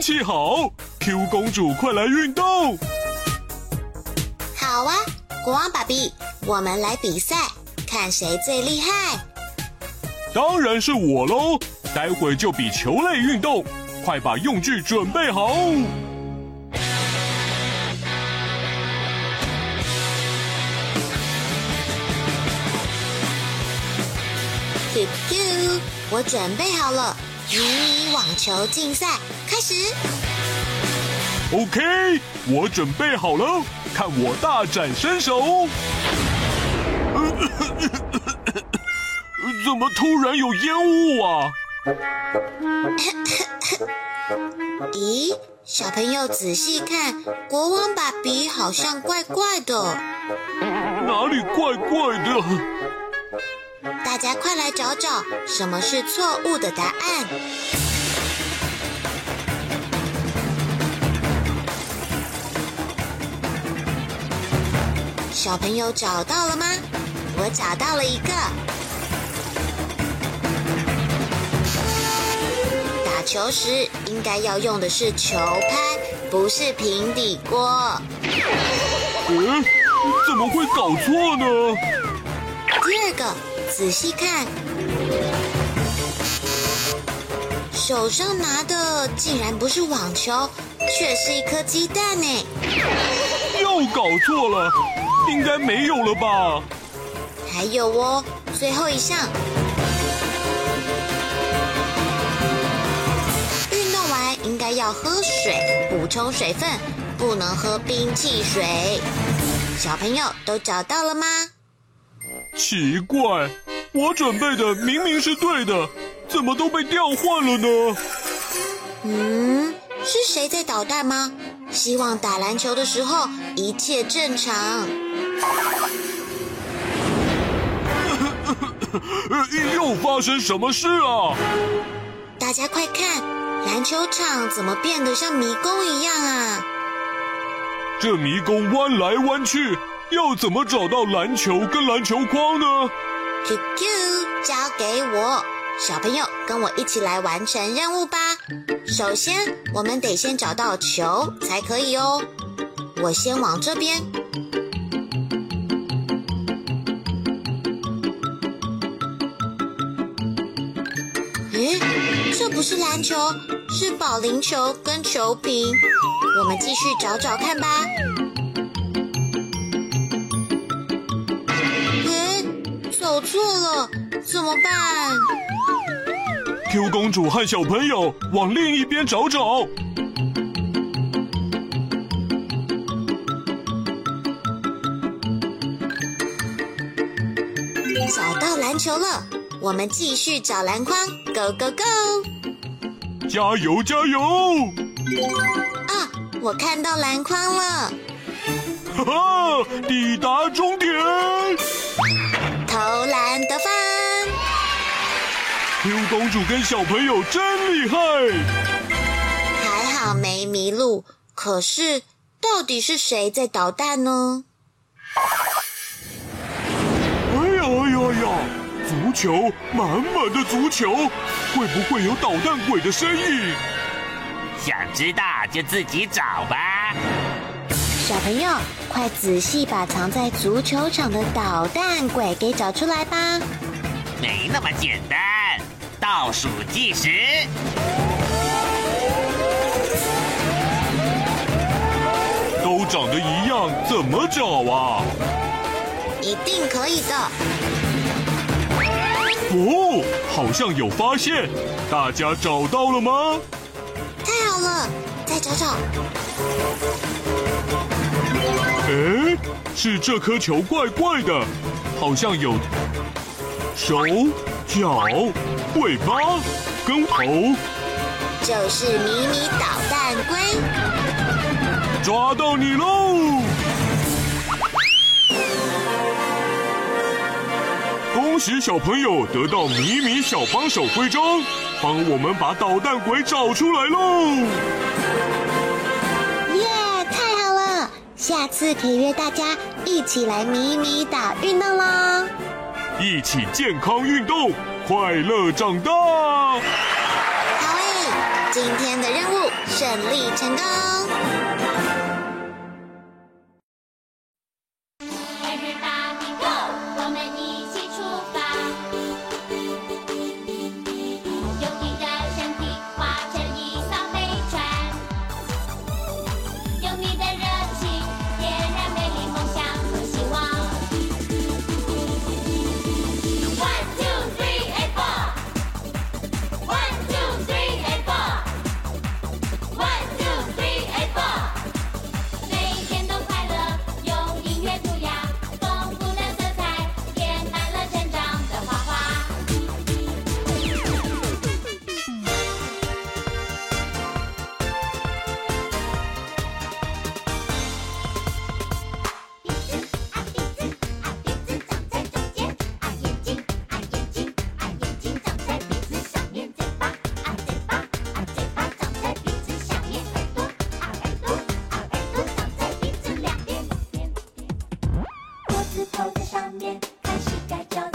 气好，Q 公主快来运动。好啊，国王爸比，我们来比赛，看谁最厉害。当然是我喽！待会就比球类运动，快把用具准备好。Q Q，我准备好了。迷你网球竞赛开始。OK，我准备好了，看我大展身手。怎么突然有烟雾啊？咦，小朋友仔细看，国王爸比好像怪怪的。哪里怪怪的？大家快来找找，什么是错误的答案？小朋友找到了吗？我找到了一个。打球时应该要用的是球拍，不是平底锅。嗯，怎么会搞错呢？仔细看，手上拿的竟然不是网球，却是一颗鸡蛋呢！又搞错了，应该没有了吧？还有哦，最后一项，运动完应该要喝水，补充水分，不能喝冰汽水。小朋友都找到了吗？奇怪。我准备的明明是对的，怎么都被调换了呢？嗯，是谁在捣蛋吗？希望打篮球的时候一切正常。又发生什么事啊？大家快看，篮球场怎么变得像迷宫一样啊？这迷宫弯来弯去，要怎么找到篮球跟篮球框呢？Q Q，交给我，小朋友跟我一起来完成任务吧。首先，我们得先找到球才可以哦。我先往这边。诶，这不是篮球，是保龄球跟球瓶。我们继续找找看吧。走错了，怎么办？Q 公主和小朋友往另一边找找。找到篮球了，我们继续找篮筐，Go Go Go！加油加油！啊，我看到篮筐了！哈哈，抵达终点！投篮得分！Q 公主跟小朋友真厉害，还好没迷路。可是，到底是谁在捣蛋呢？哎呀哎呀呀！足球，满满的足球，会不会有捣蛋鬼的身影？想知道就自己找吧。小朋友，快仔细把藏在足球场的捣蛋鬼给找出来吧！没那么简单，倒数计时，都长得一样，怎么找啊？一定可以的。哦，好像有发现，大家找到了吗？太好了，再找找。哎，是这颗球怪怪的，好像有手、脚、尾巴跟头，就是迷你捣蛋龟，抓到你喽！恭喜小朋友得到迷你小帮手徽章，帮我们把捣蛋鬼找出来喽！下次可以约大家一起来迷你岛运动啦！一起健康运动，快乐长大。好诶，今天的任务顺利成功。是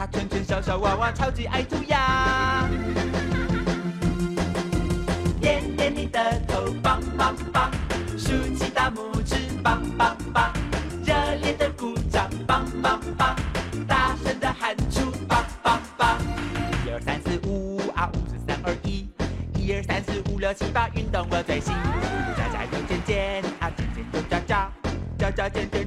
叉叉圈圈小小娃娃超级爱涂鸦。点点你的头，棒棒棒，竖起大拇指，棒棒棒，热烈的鼓掌，棒棒棒，大声的喊出，棒棒棒。一二三四五啊，五四三二一，一二三四五六七八，运动我最喜。家家有尖尖啊，尖尖有角角。加加减减，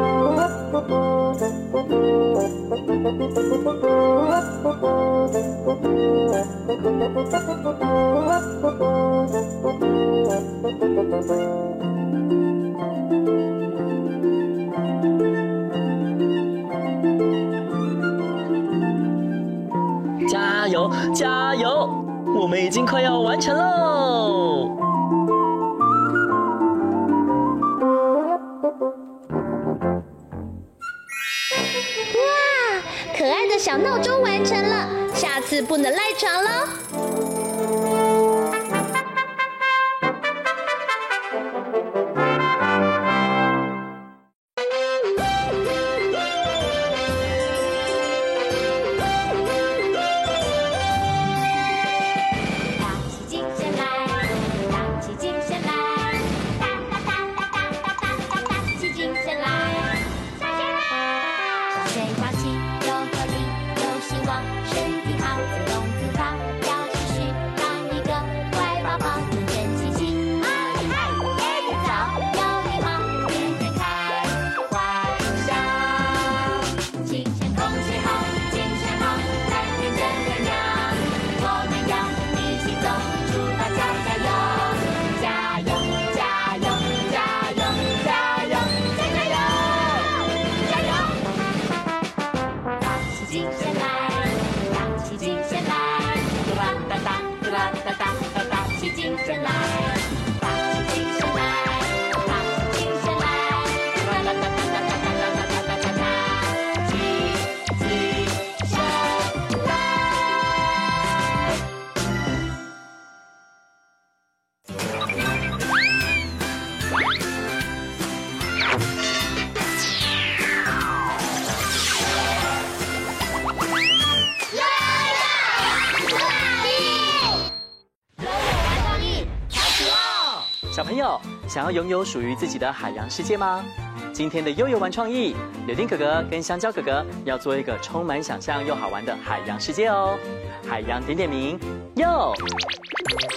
加油，加油！我们已经快要完成喽。成了，下次不能赖床喽。起精神来哒哒哒哒哒哒哒哒起精神来朋友想要拥有属于自己的海洋世界吗？今天的悠悠玩创意，柳丁哥哥跟香蕉哥哥要做一个充满想象又好玩的海洋世界哦。海洋点点名，哟！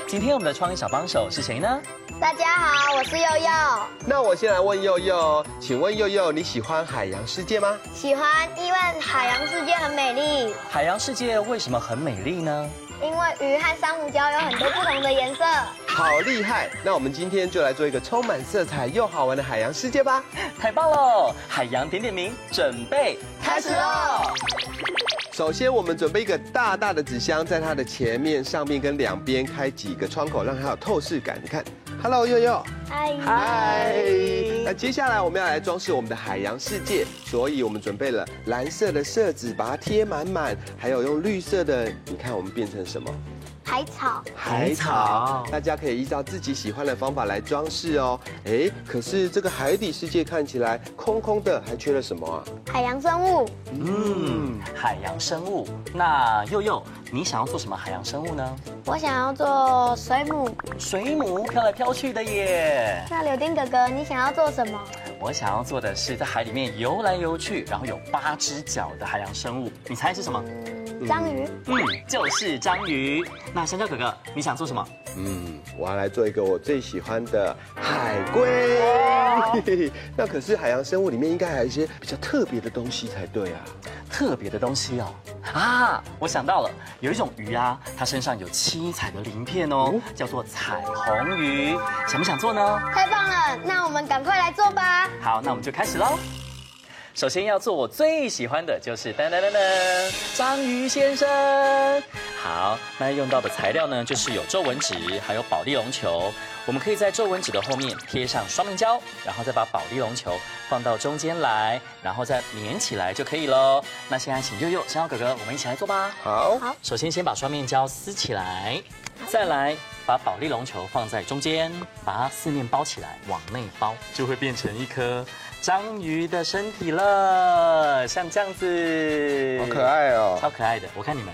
今天我们的创意小帮手是谁呢？大家好，我是悠悠。那我先来问悠悠，请问悠悠你喜欢海洋世界吗？喜欢，因为海洋世界很美丽。海洋世界为什么很美丽呢？因为鱼和珊瑚礁有很多不同的颜色，好厉害！那我们今天就来做一个充满色彩又好玩的海洋世界吧！太棒了！海洋点点名，准备开始喽！首先，我们准备一个大大的纸箱，在它的前面、上面跟两边开几个窗口，让它有透视感。你看，Hello，悠悠，嗨，嗨。那接下来我们要来装饰我们的海洋世界，所以我们准备了蓝色的色纸，把它贴满满，还有用绿色的，你看我们变成什么？海草，海草，大家可以依照自己喜欢的方法来装饰哦。哎，可是这个海底世界看起来空空的，还缺了什么啊？海洋生物。嗯，海洋生物。那佑佑，你想要做什么海洋生物呢？我想要做水母。水母飘来飘去的耶。那柳丁哥哥，你想要做什么？我想要做的是在海里面游来游去，然后有八只脚的海洋生物。你猜是什么？章鱼。嗯，就是章鱼。那香蕉哥哥，你想做什么？嗯，我要来做一个我最喜欢的海龟。那可是海洋生物里面应该还有一些比较特别的东西才对啊。特别的东西哦。啊，我想到了，有一种鱼啊，它身上有七彩的鳞片哦，叫做彩虹鱼。想不想做呢？太棒了，那我们赶快来做吧。好，那我们就开始喽。首先要做我最喜欢的就是噔噔噔噔，章鱼先生。好，那用到的材料呢，就是有皱纹纸，还有保利绒球。我们可以在皱纹纸的后面贴上双面胶，然后再把保利绒球放到中间来，然后再粘起来就可以喽。那现在请佑佑、香蕉哥哥，我们一起来做吧。好，好。首先先把双面胶撕起来，再来把保利龙球放在中间，把它四面包起来，往内包，就会变成一颗。章鱼的身体了，像这样子，好可爱哦，超可爱的。我看你们，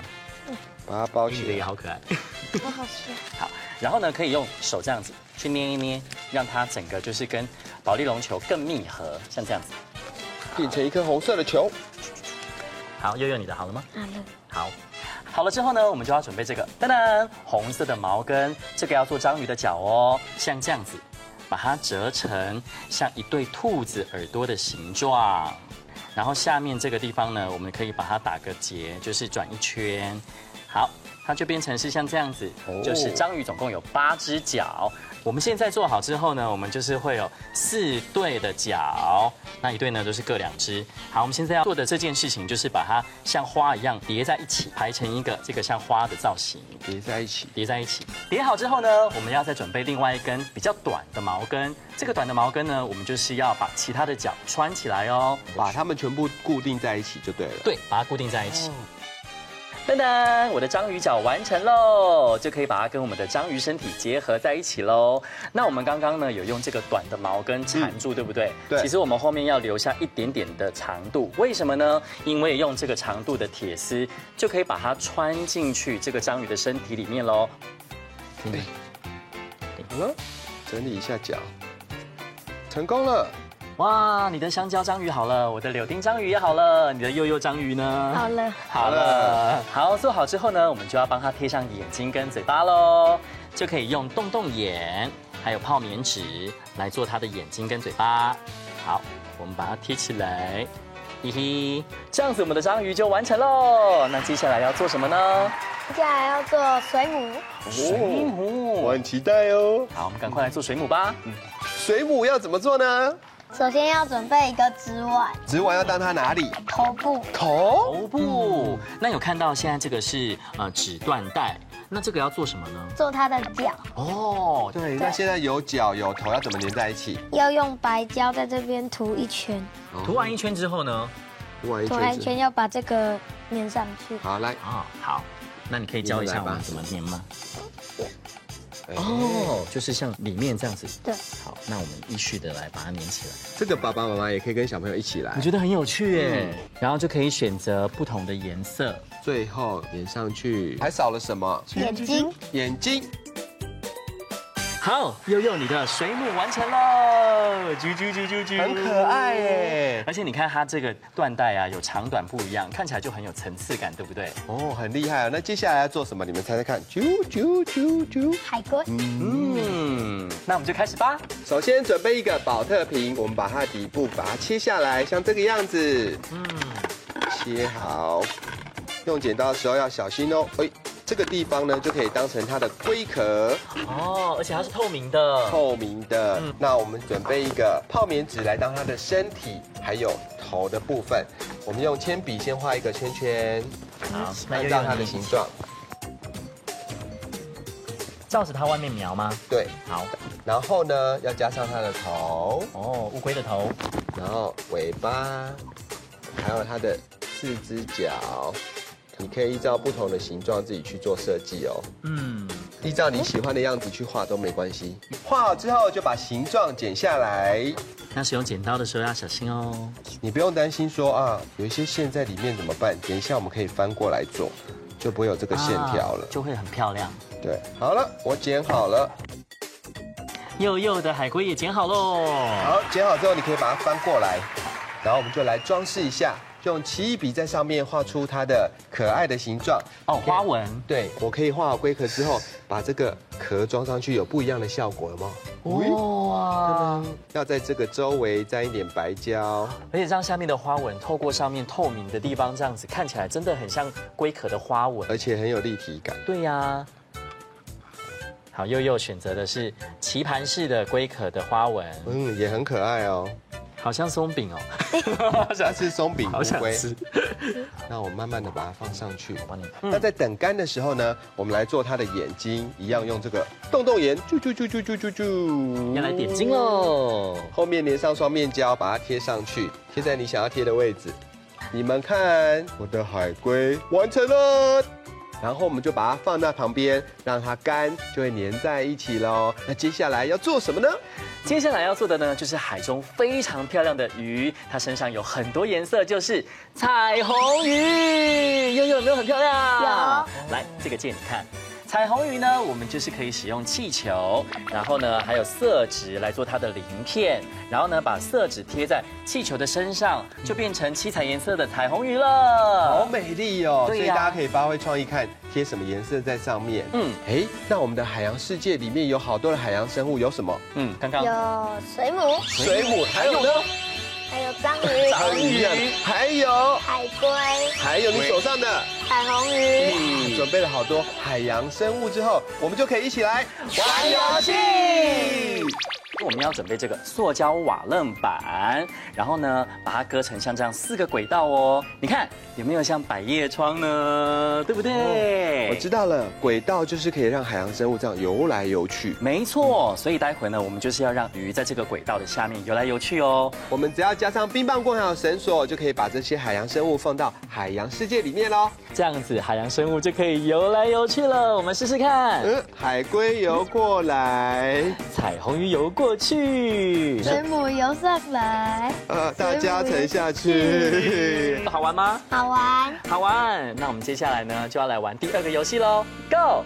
把它包起来，你的也好可爱。好好吃。好，然后呢，可以用手这样子去捏一捏，让它整个就是跟保利龙球更密合，像这样子，变成一颗红色的球。好，悠悠你的好了吗？好了。好，好了之后呢，我们就要准备这个噔噔红色的毛根，这个要做章鱼的脚哦，像这样子，把它折成像一对兔子耳朵的形状，然后下面这个地方呢，我们可以把它打个结，就是转一圈，好，它就变成是像这样子，就是章鱼总共有八只脚。我们现在做好之后呢，我们就是会有四对的脚，那一对呢都是各两只。好，我们现在要做的这件事情就是把它像花一样叠在一起，排成一个这个像花的造型，叠在一起，叠在一起。叠好之后呢，我们要再准备另外一根比较短的毛根。这个短的毛根呢，我们就是要把其他的脚穿起来哦，把它们全部固定在一起就对了。对，把它固定在一起。噔噔，我的章鱼脚完成喽，就可以把它跟我们的章鱼身体结合在一起喽。那我们刚刚呢有用这个短的毛根缠住，对不对？对。其实我们后面要留下一点点的长度，为什么呢？因为用这个长度的铁丝就可以把它穿进去这个章鱼的身体里面喽。对，好了，整理一下脚，成功了。哇，你的香蕉章鱼好了，我的柳丁章鱼也好了，你的幼幼章鱼呢？好了，好了，好，做好之后呢，我们就要帮它贴上眼睛跟嘴巴喽，就可以用洞洞眼还有泡棉纸来做它的眼睛跟嘴巴。好，我们把它贴起来，嘿嘿，这样子我们的章鱼就完成喽。那接下来要做什么呢？接下来要做水母。水母，我很期待哦。好，我们赶快来做水母吧。水母要怎么做呢？首先要准备一个纸碗，纸碗要当它哪里？头部。头？头部。那有看到现在这个是呃纸缎带，那这个要做什么呢？做它的脚。哦，对。那现在有脚有头，要怎么连在一起？要用白胶在这边涂一圈。涂完一圈之后呢？涂完一圈。涂完一圈要把这个粘上去。好，来。啊，好。那你可以教一下我们怎么粘吗？哦，就是像里面这样子。对。好，那我们依序的来把它粘起来。这个爸爸妈妈也可以跟小朋友一起来。我觉得很有趣耶。然后就可以选择不同的颜色，最后粘上去。还少了什么？眼睛。眼睛。好，悠悠，你的水母完成喽！啾啾啾啾啾，很可爱耶！而且你看它这个缎带啊，有长短不一样，看起来就很有层次感，对不对？哦，很厉害啊！那接下来要做什么？你们猜猜看。啾啾啾啾，海龟。嗯，那我们就开始吧。首先准备一个保特瓶，我们把它底部把它切下来，像这个样子。嗯，切好。用剪刀的时候要小心哦。哎。这个地方呢，就可以当成它的龟壳哦，而且它是透明的，透明的。嗯、那我们准备一个泡棉纸来当它的身体，还有头的部分。我们用铅笔先画一个圈圈，好，按照它的形状，照着它外面描吗？对，好。然后呢，要加上它的头，哦，乌龟的头，然后尾巴，还有它的四只脚。你可以依照不同的形状自己去做设计哦。嗯，依照你喜欢的样子去画都没关系。画好之后就把形状剪下来。那使用剪刀的时候要小心哦。你不用担心说啊，有一些线在里面怎么办？等一下我们可以翻过来做，就不会有这个线条了，就会很漂亮。对，好了，我剪好了。幼幼的海龟也剪好喽。好，剪好之后你可以把它翻过来，然后我们就来装饰一下。用奇异笔在上面画出它的可爱的形状哦，花纹。对，我可以画好龟壳之后，把这个壳装上去，有不一样的效果了吗？哇！要在这个周围沾一点白胶，而且让下面的花纹透过上面透明的地方，这样子看起来真的很像龟壳的花纹，而且很有立体感。对呀。好，祐祐选择的是棋盘式的龟壳的花纹，嗯，也很可爱哦。好像松饼哦，好想吃松饼好想。吃那我慢慢的把它放上去。那在等干的时候呢，我们来做它的眼睛，一样用这个洞洞眼，啾啾啾啾啾啾啾，要来点睛喽。后面粘上双面胶，把它贴上去，贴在你想要贴的位置。你们看，我的海龟完成了。然后我们就把它放在旁边，让它干，就会粘在一起喽。那接下来要做什么呢？接下来要做的呢，就是海中非常漂亮的鱼，它身上有很多颜色，就是彩虹鱼。悠悠有没有很漂亮？有。来，这个借你看。彩虹鱼呢，我们就是可以使用气球，然后呢，还有色纸来做它的鳞片，然后呢，把色纸贴在气球的身上，就变成七彩颜色的彩虹鱼了。好美丽哦！对呀。所以大家可以发挥创意，看贴什么颜色在上面。嗯，哎，那我们的海洋世界里面有好多的海洋生物，有什么？嗯，刚刚有水母，水母，还有呢？还有章鱼，章鱼，还有海龟，还有你手上的彩虹鱼。嗯，准备了好多海洋生物之后，我们就可以一起来玩游戏。我们要准备这个塑胶瓦楞板，然后呢，把它割成像这样四个轨道哦。你看有没有像百叶窗呢？对不对？我知道了，轨道就是可以让海洋生物这样游来游去。没错，所以待会呢，我们就是要让鱼在这个轨道的下面游来游去哦。我们只要加上冰棒棍还有绳索，就可以把这些海洋生物放到海洋世界里面喽。这样子，海洋生物就可以游来游去了。我们试试看。嗯，海龟游过来，彩虹鱼游过去，水母游上来，呃，大家沉下去，好玩吗？好玩，好玩。那我们接下来呢，就要来玩第二个游戏喽，Go！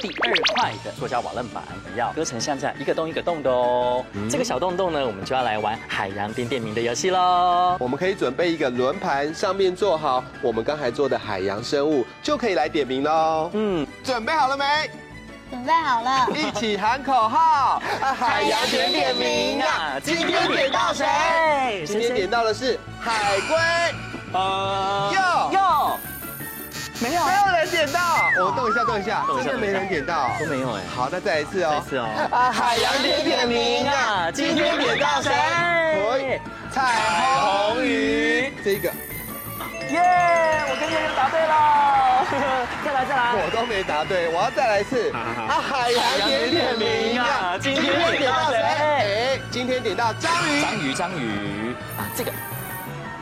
第二块的塑胶瓦楞板要割成像这样一个洞一个洞的哦。嗯、这个小洞洞呢，我们就要来玩海洋点点名的游戏喽。我们可以准备一个轮盘，上面做好我们刚才做的海洋生物，就可以来点名喽。嗯，准备好了没？准备好了，一起喊口号！海洋点点名啊！今天点到谁？今天点到的是海龟。呃，哟哟。没有，没有人点到。我动一下，动一下，真的没人点到，都没有哎。好，那再一次哦。再一次哦。啊，海洋点点名啊！今天点到谁？彩虹鱼。这个。耶！我跟悠悠答对了。再来，再来。我都没答对，我要再来一次。啊，海洋点点名啊！今天点到谁？哎，今天点到章鱼。章鱼，章鱼。啊，这个。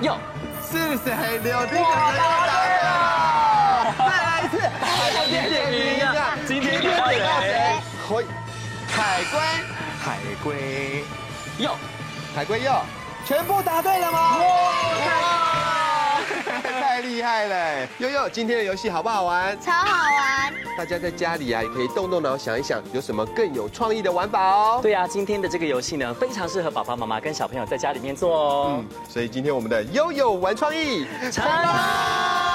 哟，是谁？柳丁哥哥答对了。再来一次，海洋点点名啊！今天点到谁？回海龟，海龟，哟，海龟哟，全部答对了吗？哇！太厉害了！悠悠，今天的游戏好不好玩？超好玩！大家在家里啊，也可以动动脑想一想，有什么更有创意的玩法哦。对啊，今天的这个游戏呢，非常适合爸爸妈妈跟小朋友在家里面做哦。嗯，所以今天我们的悠悠玩创意成功。